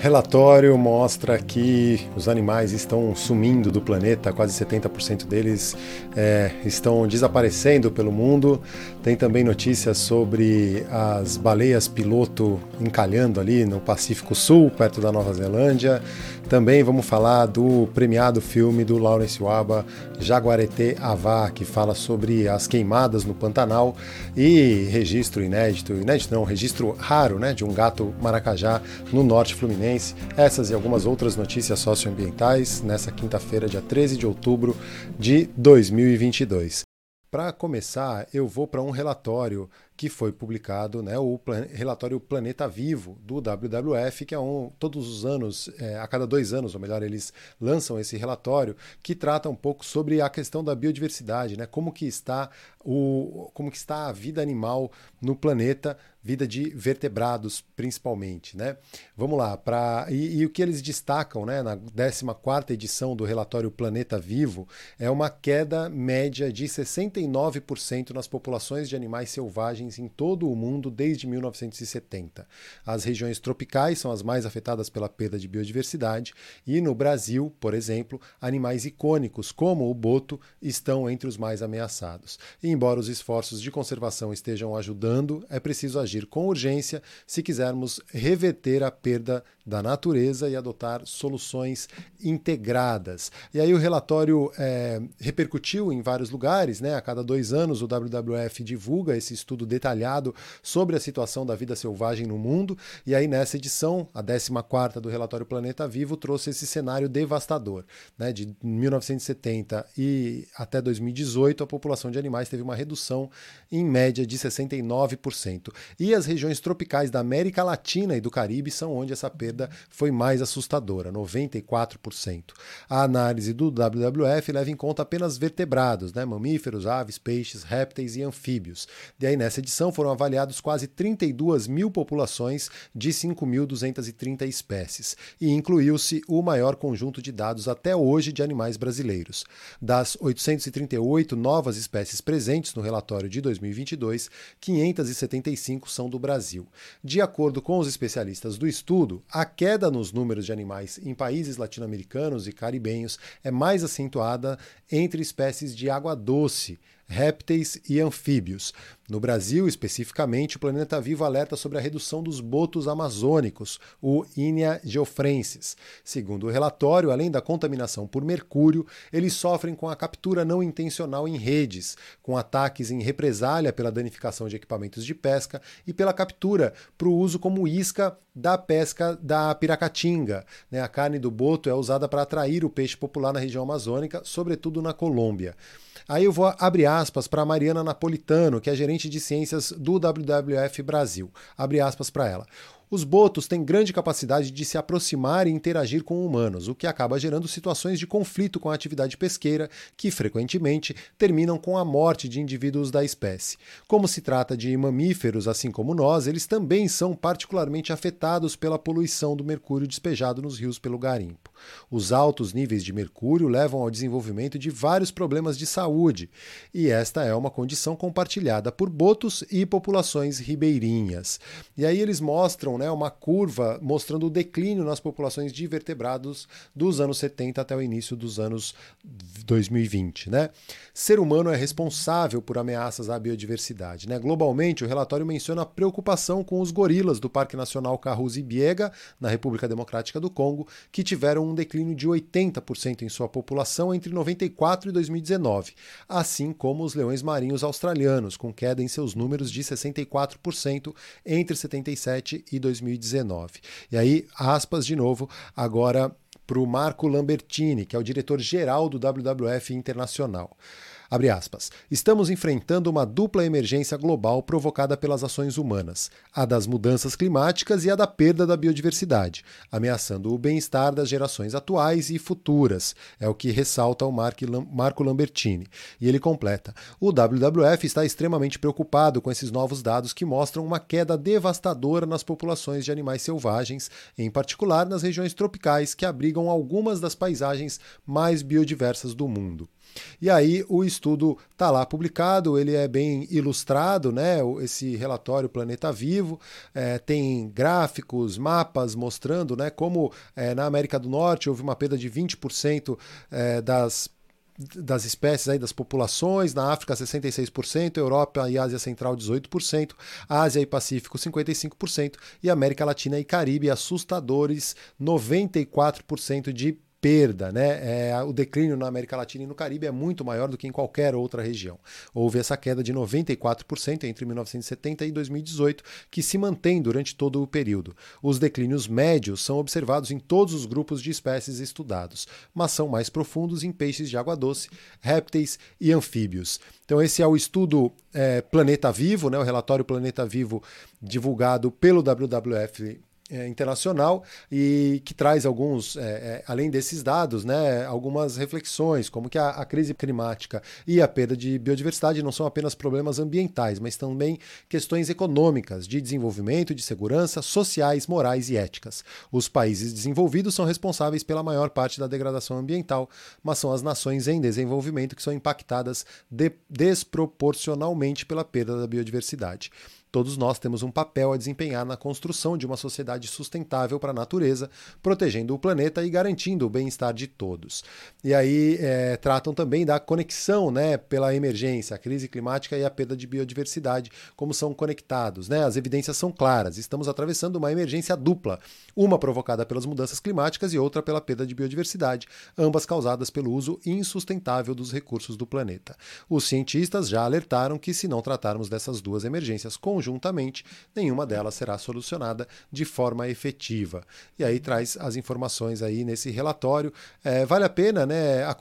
Relatório mostra que os animais estão sumindo do planeta, quase 70% deles é, estão desaparecendo pelo mundo. Tem também notícias sobre as baleias piloto encalhando ali no Pacífico Sul, perto da Nova Zelândia. Também vamos falar do premiado filme do Lawrence Waba, Jaguarete Avá, que fala sobre as queimadas no Pantanal e registro inédito, inédito não, registro raro, né, de um gato maracajá no norte fluminense. Essas e algumas outras notícias socioambientais nessa quinta-feira, dia 13 de outubro de 2022. Para começar, eu vou para um relatório que foi publicado, né, o plan relatório Planeta Vivo do WWF, que é um todos os anos, é, a cada dois anos, ou melhor, eles lançam esse relatório que trata um pouco sobre a questão da biodiversidade, né, como que está o, como que está a vida animal no planeta, vida de vertebrados principalmente, né? Vamos lá, para e, e, o que eles destacam, né, na 14ª edição do relatório Planeta Vivo, é uma queda média de 69% nas populações de animais selvagens em todo o mundo desde 1970. As regiões tropicais são as mais afetadas pela perda de biodiversidade e no Brasil, por exemplo, animais icônicos como o boto estão entre os mais ameaçados. E embora os esforços de conservação estejam ajudando, é preciso agir com urgência se quisermos reverter a perda da natureza e adotar soluções integradas. E aí o relatório é, repercutiu em vários lugares, né? A cada dois anos o WWF divulga esse estudo detalhado sobre a situação da vida selvagem no mundo. E aí nessa edição, a 14 do relatório Planeta Vivo trouxe esse cenário devastador, né? De 1970 e até 2018 a população de animais teve uma redução em média de 69%. E as regiões tropicais da América Latina e do Caribe são onde essa perda perda foi mais assustadora, 94%. A análise do WWF leva em conta apenas vertebrados, né, mamíferos, aves, peixes, répteis e anfíbios. E aí, nessa edição, foram avaliados quase 32 mil populações de 5.230 espécies, e incluiu-se o maior conjunto de dados até hoje de animais brasileiros. Das 838 novas espécies presentes no relatório de 2022, 575 são do Brasil. De acordo com os especialistas do estudo, a queda nos números de animais em países latino-americanos e caribenhos é mais acentuada entre espécies de água doce, répteis e anfíbios. No Brasil, especificamente, o Planeta Vivo alerta sobre a redução dos botos amazônicos, o Inia geofrensis. Segundo o relatório, além da contaminação por mercúrio, eles sofrem com a captura não intencional em redes, com ataques em represália pela danificação de equipamentos de pesca e pela captura para o uso como isca da pesca da piracatinga. Né? A carne do boto é usada para atrair o peixe popular na região amazônica, sobretudo na Colômbia. Aí eu vou abrir aspas para Mariana Napolitano, que é gerente de ciências do WWF Brasil. Abre aspas para ela. Os botos têm grande capacidade de se aproximar e interagir com humanos, o que acaba gerando situações de conflito com a atividade pesqueira, que frequentemente terminam com a morte de indivíduos da espécie. Como se trata de mamíferos, assim como nós, eles também são particularmente afetados pela poluição do mercúrio despejado nos rios pelo garimpo. Os altos níveis de mercúrio levam ao desenvolvimento de vários problemas de saúde, e esta é uma condição compartilhada por botos e populações ribeirinhas. E aí eles mostram né, uma curva mostrando o declínio nas populações de vertebrados dos anos 70 até o início dos anos 2020. Né? Ser humano é responsável por ameaças à biodiversidade. Né? Globalmente, o relatório menciona a preocupação com os gorilas do Parque Nacional Kahuzi-Biega, na República Democrática do Congo, que tiveram um declínio de 80% em sua população entre 94 e 2019, assim como os leões marinhos australianos, com queda em seus números de 64% entre 77 e 2019. E aí, aspas de novo, agora para o Marco Lambertini, que é o diretor-geral do WWF Internacional. Aspas. Estamos enfrentando uma dupla emergência global provocada pelas ações humanas, a das mudanças climáticas e a da perda da biodiversidade, ameaçando o bem-estar das gerações atuais e futuras, é o que ressalta o Marco Lambertini. E ele completa: o WWF está extremamente preocupado com esses novos dados que mostram uma queda devastadora nas populações de animais selvagens, em particular nas regiões tropicais que abrigam algumas das paisagens mais biodiversas do mundo. E aí o estudo está lá publicado, ele é bem ilustrado, né? Esse relatório Planeta Vivo é, tem gráficos, mapas mostrando, né? Como é, na América do Norte houve uma perda de 20% é, das das espécies aí das populações, na África 66%, Europa e Ásia Central 18%, Ásia e Pacífico 55% e América Latina e Caribe assustadores 94% de perda, né? É, o declínio na América Latina e no Caribe é muito maior do que em qualquer outra região. Houve essa queda de 94% entre 1970 e 2018, que se mantém durante todo o período. Os declínios médios são observados em todos os grupos de espécies estudados, mas são mais profundos em peixes de água doce, répteis e anfíbios. Então, esse é o estudo é, Planeta Vivo, né, o relatório Planeta Vivo divulgado pelo WWF é, internacional e que traz alguns, é, é, além desses dados, né, algumas reflexões, como que a, a, crise climática e a perda de biodiversidade não são apenas problemas ambientais, mas também questões econômicas, de desenvolvimento, de segurança, sociais, morais e éticas. Os países desenvolvidos são responsáveis pela maior parte da degradação ambiental, mas são as nações em desenvolvimento que são impactadas de, desproporcionalmente pela perda da biodiversidade. Todos nós temos um papel a desempenhar na construção de uma sociedade sustentável para a natureza, protegendo o planeta e garantindo o bem-estar de todos. E aí é, tratam também da conexão né, pela emergência, a crise climática e a perda de biodiversidade, como são conectados. Né? As evidências são claras. Estamos atravessando uma emergência dupla, uma provocada pelas mudanças climáticas e outra pela perda de biodiversidade, ambas causadas pelo uso insustentável dos recursos do planeta. Os cientistas já alertaram que, se não tratarmos dessas duas emergências com conjuntamente, nenhuma delas será solucionada de forma efetiva. E aí traz as informações aí nesse relatório. É, vale a pena, né? A,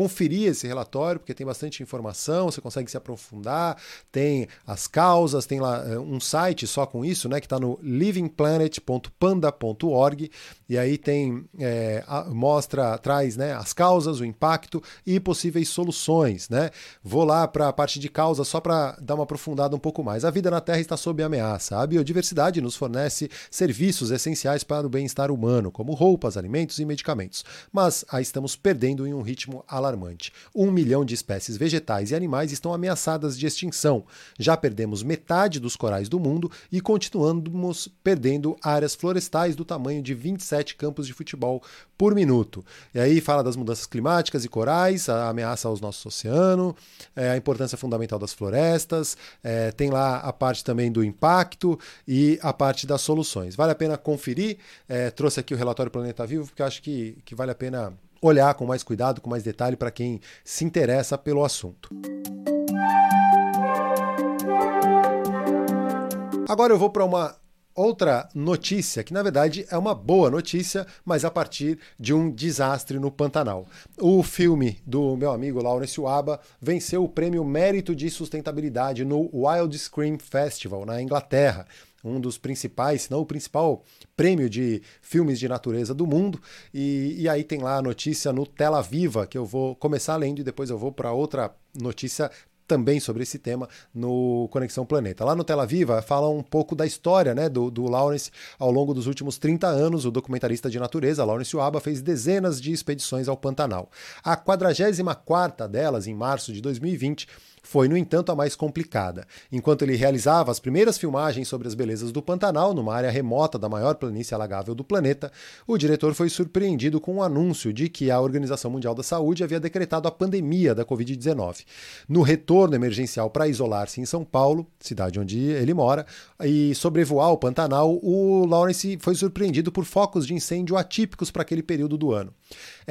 conferir esse relatório, porque tem bastante informação, você consegue se aprofundar, tem as causas, tem lá eh, um site só com isso, né, que está no livingplanet.panda.org, e aí tem, é, mostra, traz né, as causas, o impacto e possíveis soluções. Né? Vou lá para a parte de causa só para dar uma aprofundada um pouco mais. A vida na Terra está sob ameaça. A biodiversidade nos fornece serviços essenciais para o bem-estar humano, como roupas, alimentos e medicamentos, mas a estamos perdendo em um ritmo alarmante alarmante. Um milhão de espécies vegetais e animais estão ameaçadas de extinção. Já perdemos metade dos corais do mundo e continuamos perdendo áreas florestais do tamanho de 27 campos de futebol por minuto. E aí fala das mudanças climáticas e corais, a ameaça aos nossos oceanos, é, a importância fundamental das florestas, é, tem lá a parte também do impacto e a parte das soluções. Vale a pena conferir. É, trouxe aqui o relatório Planeta Vivo, porque acho que, que vale a pena olhar com mais cuidado, com mais detalhe para quem se interessa pelo assunto. Agora eu vou para uma outra notícia, que na verdade é uma boa notícia, mas a partir de um desastre no Pantanal. O filme do meu amigo Lawrence Waba venceu o prêmio Mérito de Sustentabilidade no Wild Scream Festival, na Inglaterra um dos principais, se não o principal prêmio de filmes de natureza do mundo. E, e aí tem lá a notícia no Tela Viva, que eu vou começar lendo e depois eu vou para outra notícia também sobre esse tema no Conexão Planeta. Lá no Tela Viva fala um pouco da história né, do, do Lawrence ao longo dos últimos 30 anos. O documentarista de natureza, Lawrence Uaba, fez dezenas de expedições ao Pantanal. A 44 delas, em março de 2020, foi, no entanto, a mais complicada. Enquanto ele realizava as primeiras filmagens sobre as belezas do Pantanal, numa área remota da maior planície alagável do planeta, o diretor foi surpreendido com o um anúncio de que a Organização Mundial da Saúde havia decretado a pandemia da Covid-19. No retorno emergencial para isolar-se em São Paulo, cidade onde ele mora, e sobrevoar o Pantanal, o Lawrence foi surpreendido por focos de incêndio atípicos para aquele período do ano.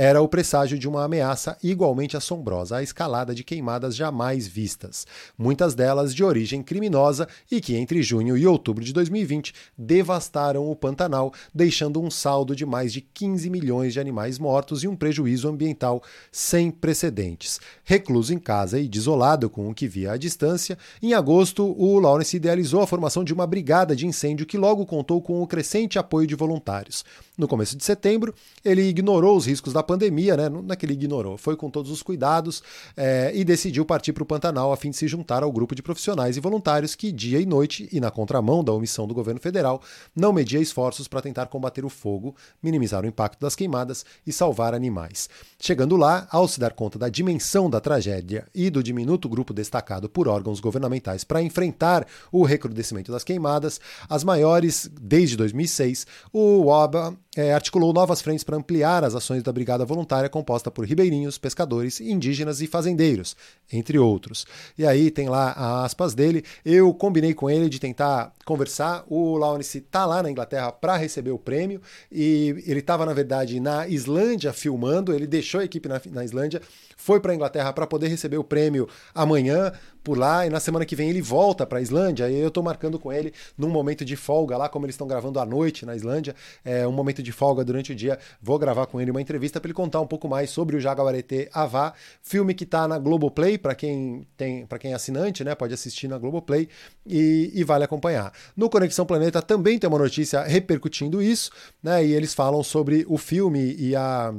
Era o presságio de uma ameaça igualmente assombrosa, a escalada de queimadas jamais vistas, muitas delas de origem criminosa e que entre junho e outubro de 2020 devastaram o Pantanal, deixando um saldo de mais de 15 milhões de animais mortos e um prejuízo ambiental sem precedentes. Recluso em casa e desolado com o que via à distância, em agosto o Lawrence idealizou a formação de uma brigada de incêndio que logo contou com o crescente apoio de voluntários. No começo de setembro, ele ignorou os riscos da pandemia, né? não é que ele ignorou, foi com todos os cuidados é, e decidiu partir para o Pantanal a fim de se juntar ao grupo de profissionais e voluntários que, dia e noite, e na contramão da omissão do governo federal, não media esforços para tentar combater o fogo, minimizar o impacto das queimadas e salvar animais. Chegando lá, ao se dar conta da dimensão da tragédia e do diminuto grupo destacado por órgãos governamentais para enfrentar o recrudescimento das queimadas, as maiores desde 2006, o OBA é, articulou novas frentes para ampliar as ações da Brigada Voluntária composta por ribeirinhos, pescadores, indígenas e fazendeiros, entre outros. E aí tem lá a aspas dele. Eu combinei com ele de tentar conversar. O Lawrence está lá na Inglaterra para receber o prêmio e ele estava, na verdade, na Islândia filmando. Ele deixou a equipe na, na Islândia, foi para a Inglaterra para poder receber o prêmio amanhã por lá e na semana que vem ele volta para a Islândia. E eu estou marcando com ele num momento de folga lá, como eles estão gravando à noite na Islândia, é um momento de folga durante o dia. Vou gravar com ele uma entrevista para ele contar um pouco mais sobre o Jaguarete Avá, filme que está na Globoplay para quem tem, para quem é assinante, né? Pode assistir na Globoplay e, e vale acompanhar. No Conexão Planeta também tem uma notícia repercutindo isso, né? E eles falam sobre o filme e a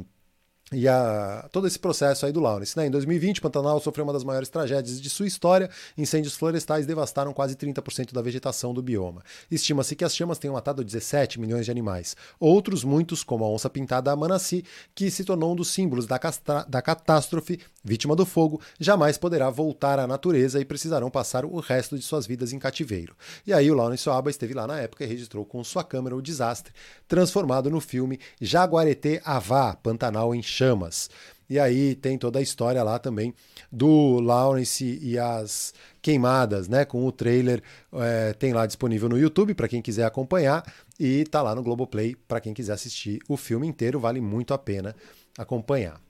e a, todo esse processo aí do Lawrence. Né? Em 2020, Pantanal sofreu uma das maiores tragédias de sua história. Incêndios florestais devastaram quase 30% da vegetação do bioma. Estima-se que as chamas tenham matado 17 milhões de animais. Outros, muitos, como a onça-pintada Amanassi, que se tornou um dos símbolos da, da catástrofe, vítima do fogo, jamais poderá voltar à natureza e precisarão passar o resto de suas vidas em cativeiro. E aí o Lawrence Oaba esteve lá na época e registrou com sua câmera o desastre, transformado no filme Jaguareté Avá, Pantanal em chamas. E aí tem toda a história lá também do Lawrence e as queimadas, né? Com o trailer é, tem lá disponível no YouTube para quem quiser acompanhar e tá lá no Globoplay para quem quiser assistir o filme inteiro, vale muito a pena acompanhar.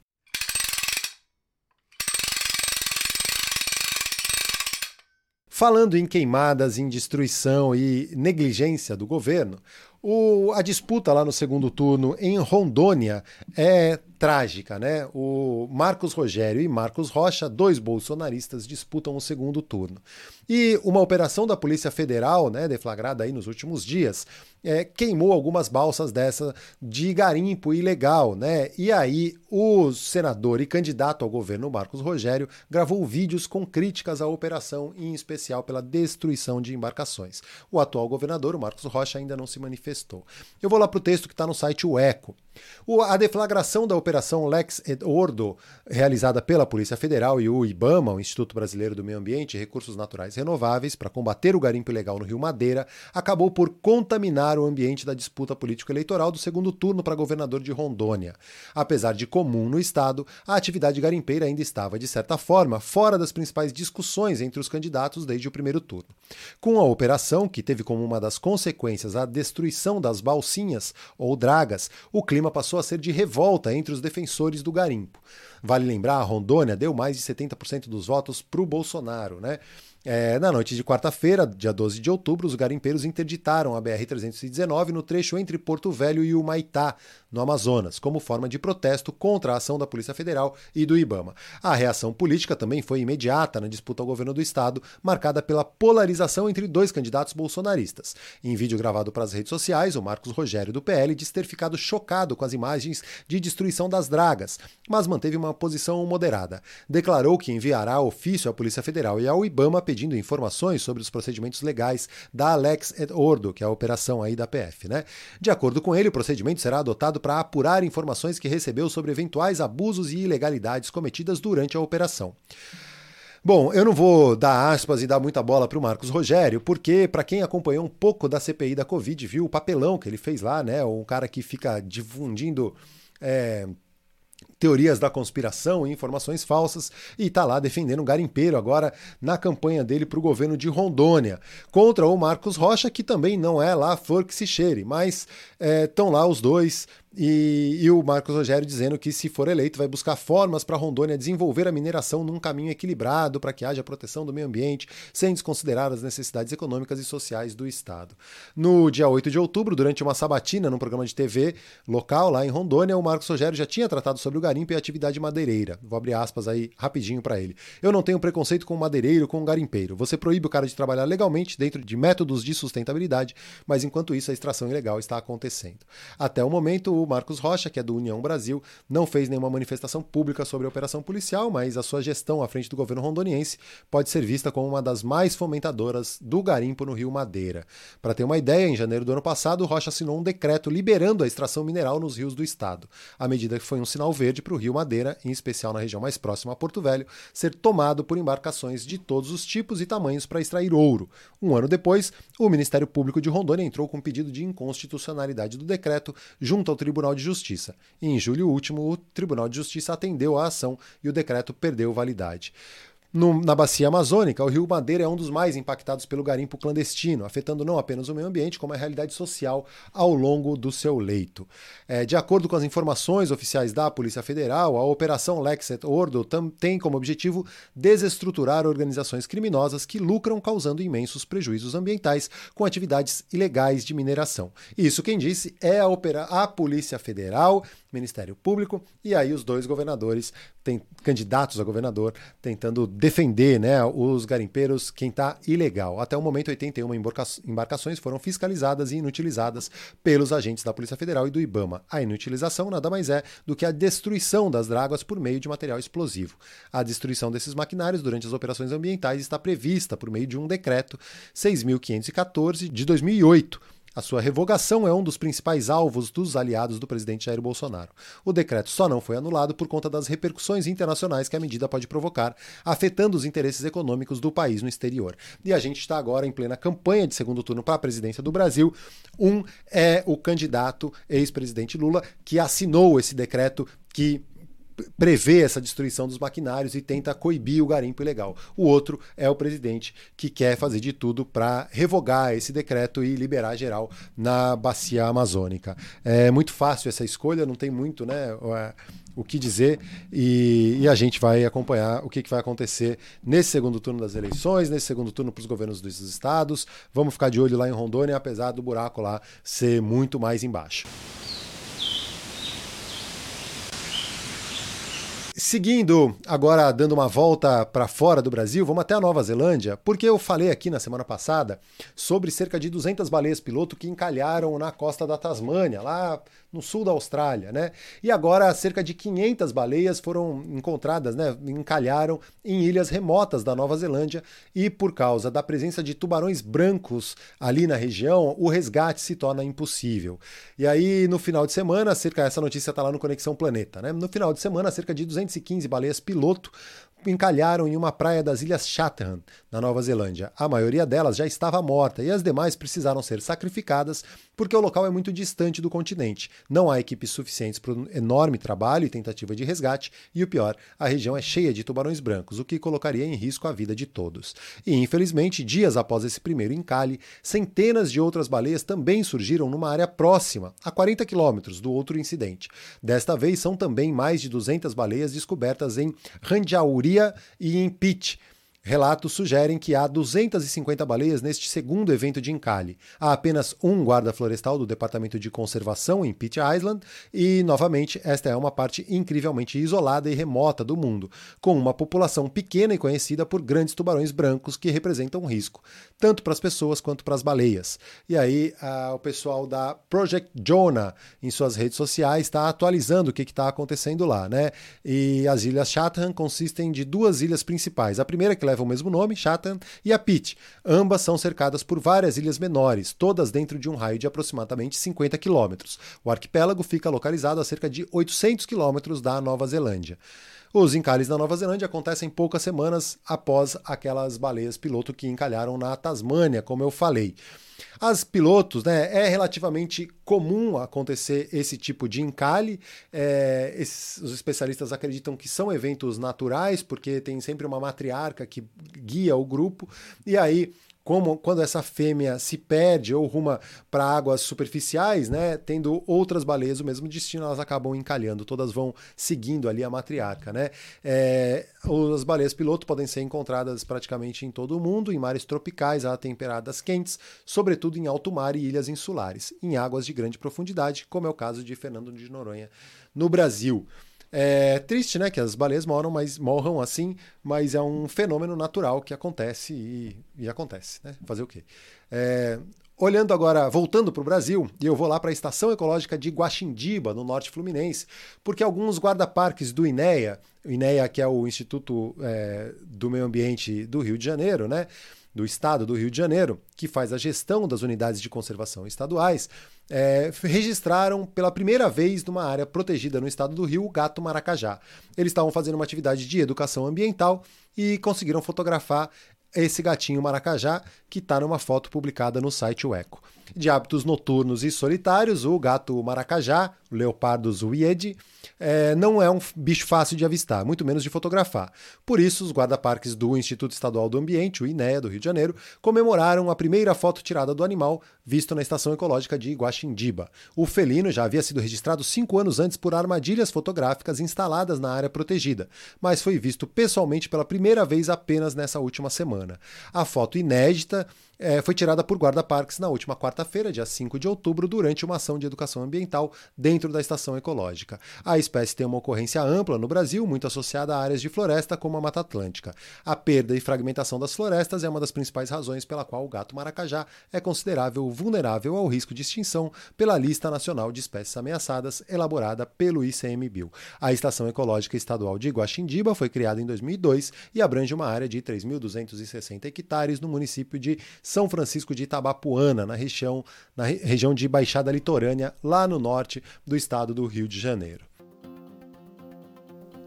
Falando em queimadas, em destruição e negligência do governo, o, a disputa lá no segundo turno em Rondônia é trágica, né? O Marcos Rogério e Marcos Rocha, dois bolsonaristas, disputam o segundo turno. E uma operação da Polícia Federal, né, deflagrada aí nos últimos dias, é, queimou algumas balsas dessa de garimpo ilegal, né? E aí o senador e candidato ao governo Marcos Rogério gravou vídeos com críticas à operação, em especial pela destruição de embarcações. O atual governador, o Marcos Rocha, ainda não se manifestou. Eu vou lá para o texto que está no site O Eco. A deflagração da Operação Lex Ordo, realizada pela Polícia Federal e o IBAMA, o Instituto Brasileiro do Meio Ambiente e Recursos Naturais Renováveis, para combater o garimpo ilegal no Rio Madeira, acabou por contaminar o ambiente da disputa político-eleitoral do segundo turno para governador de Rondônia. Apesar de comum no estado, a atividade garimpeira ainda estava, de certa forma, fora das principais discussões entre os candidatos desde o primeiro turno. Com a operação, que teve como uma das consequências a destruição das balsinhas ou dragas, o clima clima passou a ser de revolta entre os defensores do garimpo. Vale lembrar, Rondônia deu mais de 70% dos votos para o Bolsonaro, né? É, na noite de quarta-feira, dia 12 de outubro, os garimpeiros interditaram a BR-319 no trecho entre Porto Velho e Humaitá, no Amazonas, como forma de protesto contra a ação da Polícia Federal e do Ibama. A reação política também foi imediata na disputa ao governo do estado, marcada pela polarização entre dois candidatos bolsonaristas. Em vídeo gravado para as redes sociais, o Marcos Rogério do PL diz ter ficado chocado com as imagens de destruição das dragas, mas manteve uma posição moderada. Declarou que enviará ofício à Polícia Federal e ao Ibama pedindo informações sobre os procedimentos legais da Alex Ordo, que é a operação aí da PF, né? De acordo com ele, o procedimento será adotado para apurar informações que recebeu sobre eventuais abusos e ilegalidades cometidas durante a operação. Bom, eu não vou dar aspas e dar muita bola para o Marcos Rogério, porque para quem acompanhou um pouco da CPI da Covid, viu o papelão que ele fez lá, né? Um cara que fica difundindo é, teorias da conspiração e informações falsas e está lá defendendo um garimpeiro agora na campanha dele para o governo de Rondônia, contra o Marcos Rocha, que também não é lá flor que se cheire, mas estão é, lá os dois E, e, o Marcos Rogério dizendo que, se for eleito, vai buscar formas para Rondônia desenvolver a mineração num caminho equilibrado para que haja proteção do meio ambiente, sem desconsiderar as necessidades econômicas e sociais do Estado. No dia 8 de outubro, durante uma sabatina num programa de TV local lá em Rondônia, o Marcos Rogério já tinha tratado sobre o garimpo e a atividade madeireira. Vou abrir aspas aí rapidinho para ele. Eu não tenho preconceito com o madeireiro, com o garimpeiro. Você proíbe o cara de trabalhar legalmente dentro de métodos de sustentabilidade, mas enquanto isso a extração ilegal está acontecendo. Até o momento, Marcos Rocha, que é do União Brasil, não fez nenhuma manifestação pública sobre a operação policial, mas a sua gestão à frente do governo rondoniense pode ser vista como uma das mais fomentadoras do garimpo no Rio Madeira. Para ter uma ideia, em janeiro do ano passado, Rocha assinou um decreto liberando a extração mineral nos rios do estado. A medida foi um sinal verde para o Rio Madeira, em especial na região mais próxima a Porto Velho, ser tomado por embarcações de todos os tipos e tamanhos para extrair ouro. Um ano depois, o Ministério Público de Rondônia entrou com um pedido de inconstitucionalidade do decreto junto ao Tribunal de Justiça. Em julho último, o Tribunal de Justiça atendeu a ação e o decreto perdeu validade. No, na bacia amazônica, o rio Madeira é um dos mais impactados pelo garimpo clandestino, afetando não apenas o meio ambiente, como a realidade social ao longo do seu leito. É, de acordo com as informações oficiais da Polícia Federal, a Operação Lexet Ordo tem como objetivo desestruturar organizações criminosas que lucram causando imensos prejuízos ambientais com atividades ilegais de mineração. Isso quem disse é a, opera a Polícia Federal, Ministério Público e aí os dois governadores, tem, candidatos a governador, tentando defender né, os garimpeiros, quem está ilegal. Até o momento, 81 embarcações foram fiscalizadas e inutilizadas pelos agentes da Polícia Federal e do IBAMA. A inutilização nada mais é do que a destruição das dragas por meio de material explosivo. A destruição desses maquinários durante as operações ambientais está prevista por meio de um decreto 6.514 de 2008 a sua revogação é um dos principais alvos dos aliados do presidente Jair Bolsonaro. O decreto só não foi anulado por conta das repercussões internacionais que a medida pode provocar, afetando os interesses econômicos do país no exterior. E a gente está agora em plena campanha de segundo turno para a presidência do Brasil. Um é o candidato ex-presidente Lula, que assinou esse decreto que prevê essa destruição dos maquinários e tenta coibir o garimpo ilegal. O outro é o presidente que quer fazer de tudo para revogar esse decreto e liberar geral na bacia amazônica. É muito fácil essa escolha, não tem muito, né? o que dizer e, e, a gente vai acompanhar o que, que vai acontecer nesse segundo turno das eleições, nesse segundo turno para os governos dos estados. Vamos ficar de olho lá em Rondônia, apesar do buraco lá ser muito mais embaixo. Seguindo, agora dando uma volta para fora do Brasil, vamos até a Nova Zelândia, porque eu falei aqui na semana passada sobre cerca de 200 baleias piloto que encalharam na costa da Tasmânia, lá no sul da Austrália, né? E agora cerca de 500 baleias foram encontradas, né? Encalharam em ilhas remotas da Nova Zelândia e por causa da presença de tubarões brancos ali na região, o resgate se torna impossível. E aí no final de semana, cerca essa notícia está lá no Conexão Planeta, né? No final de semana, cerca de 215 baleias piloto encalharam em uma praia das Ilhas Chatham, na Nova Zelândia. A maioria delas já estava morta e as demais precisaram ser sacrificadas porque o local é muito distante do continente. Não há equipes suficientes para um enorme trabalho e tentativa de resgate, e o pior, a região é cheia de tubarões brancos, o que colocaria em risco a vida de todos. E infelizmente, dias após esse primeiro encalhe, centenas de outras baleias também surgiram numa área próxima, a 40 quilômetros do outro incidente. Desta vez são também mais de 200 baleias descobertas em Ranjauri e Pitt, Relatos sugerem que há 250 baleias neste segundo evento de encalhe. Há apenas um guarda florestal do Departamento de Conservação em Pitt Island e, novamente, esta é uma parte incrivelmente isolada e remota do mundo, com uma população pequena e conhecida por grandes tubarões brancos que representam um risco, tanto para as pessoas quanto para as baleias. E aí, o pessoal da Project Jonah, em suas redes sociais, está atualizando o que está acontecendo lá, né? E as ilhas Chatham consistem de duas ilhas principais. A primeira que leva o mesmo nome, Chatham, e a Pitt. Ambas são cercadas por várias ilhas menores, todas dentro de um raio de aproximadamente 50 quilômetros. O arquipélago fica localizado a cerca de 800 quilômetros da Nova Zelândia. Os encalhes na Nova Zelândia acontecem poucas semanas após aquelas baleias piloto que encalharam na Tasmânia, como eu falei. As pilotos, né, é relativamente comum acontecer esse tipo de encalhe. É, esses, os especialistas acreditam que são eventos naturais, porque tem sempre uma matriarca que guia o grupo, e aí como quando essa fêmea se perde ou ruma para águas superficiais, né, tendo outras baleias o mesmo destino, elas acabam encalhando, todas vão seguindo ali a matriarca, né? É, as baleias piloto podem ser encontradas praticamente em todo o mundo, em mares tropicais a temperadas quentes, sobretudo em alto mar e ilhas insulares, em águas de grande profundidade, como é o caso de Fernando de Noronha no Brasil. É triste, né, que as baleias moram, mas morram assim, mas é um fenômeno natural que acontece e, e acontece, né? Fazer o quê? É, olhando agora, voltando para o Brasil, e eu vou lá para a Estação Ecológica de Guaxindiba, no norte fluminense, porque alguns guarda-parques do INEA, o INEA que é o Instituto é, do Meio Ambiente do Rio de Janeiro, né? do Estado do Rio de Janeiro, que faz a gestão das unidades de conservação estaduais, é, registraram pela primeira vez numa área protegida no estado do Rio o gato maracajá. Eles estavam fazendo uma atividade de educação ambiental e conseguiram fotografar esse gatinho maracajá que está numa foto publicada no site O Eco. De hábitos noturnos e solitários, o gato maracajá, o Leopardus wiedi, é, não é um bicho fácil de avistar, muito menos de fotografar. Por isso, os guarda-parques do Instituto Estadual do Ambiente, o INEA, do Rio de Janeiro, comemoraram a primeira foto tirada do animal visto na Estação Ecológica de Guaxindiba. O felino já havia sido registrado cinco anos antes por armadilhas fotográficas instaladas na área protegida, mas foi visto pessoalmente pela primeira vez apenas nessa última semana. A foto inédita é, foi tirada por guarda-parques na última quarta-feira, dia 5 de outubro, durante uma ação de educação ambiental dentro da estação ecológica. A espécie tem uma ocorrência ampla no Brasil, muito associada a áreas de floresta como a Mata Atlântica. A perda e fragmentação das florestas é uma das principais razões pela qual o gato maracajá é considerável vulnerável ao risco de extinção pela Lista Nacional de Espécies Ameaçadas, elaborada pelo ICMBio. A Estação Ecológica Estadual de Guaxindiba foi criada em 2002 e abrange uma área de 3.260 hectares no município de são Francisco de Itabapuana, na região, na região de Baixada Litorânea, lá no norte do estado do Rio de Janeiro.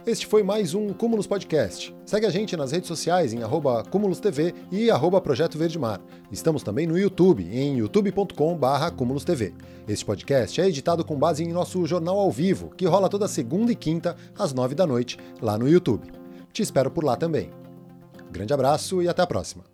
Este foi mais um Cúmulos Podcast. Segue a gente nas redes sociais em arroba Cúmulos TV e arroba Projeto Mar. Estamos também no YouTube, em youtube.com.br Cúmulos TV. Este podcast é editado com base em nosso jornal ao vivo, que rola toda segunda e quinta, às nove da noite, lá no YouTube. Te espero por lá também. Grande abraço e até a próxima.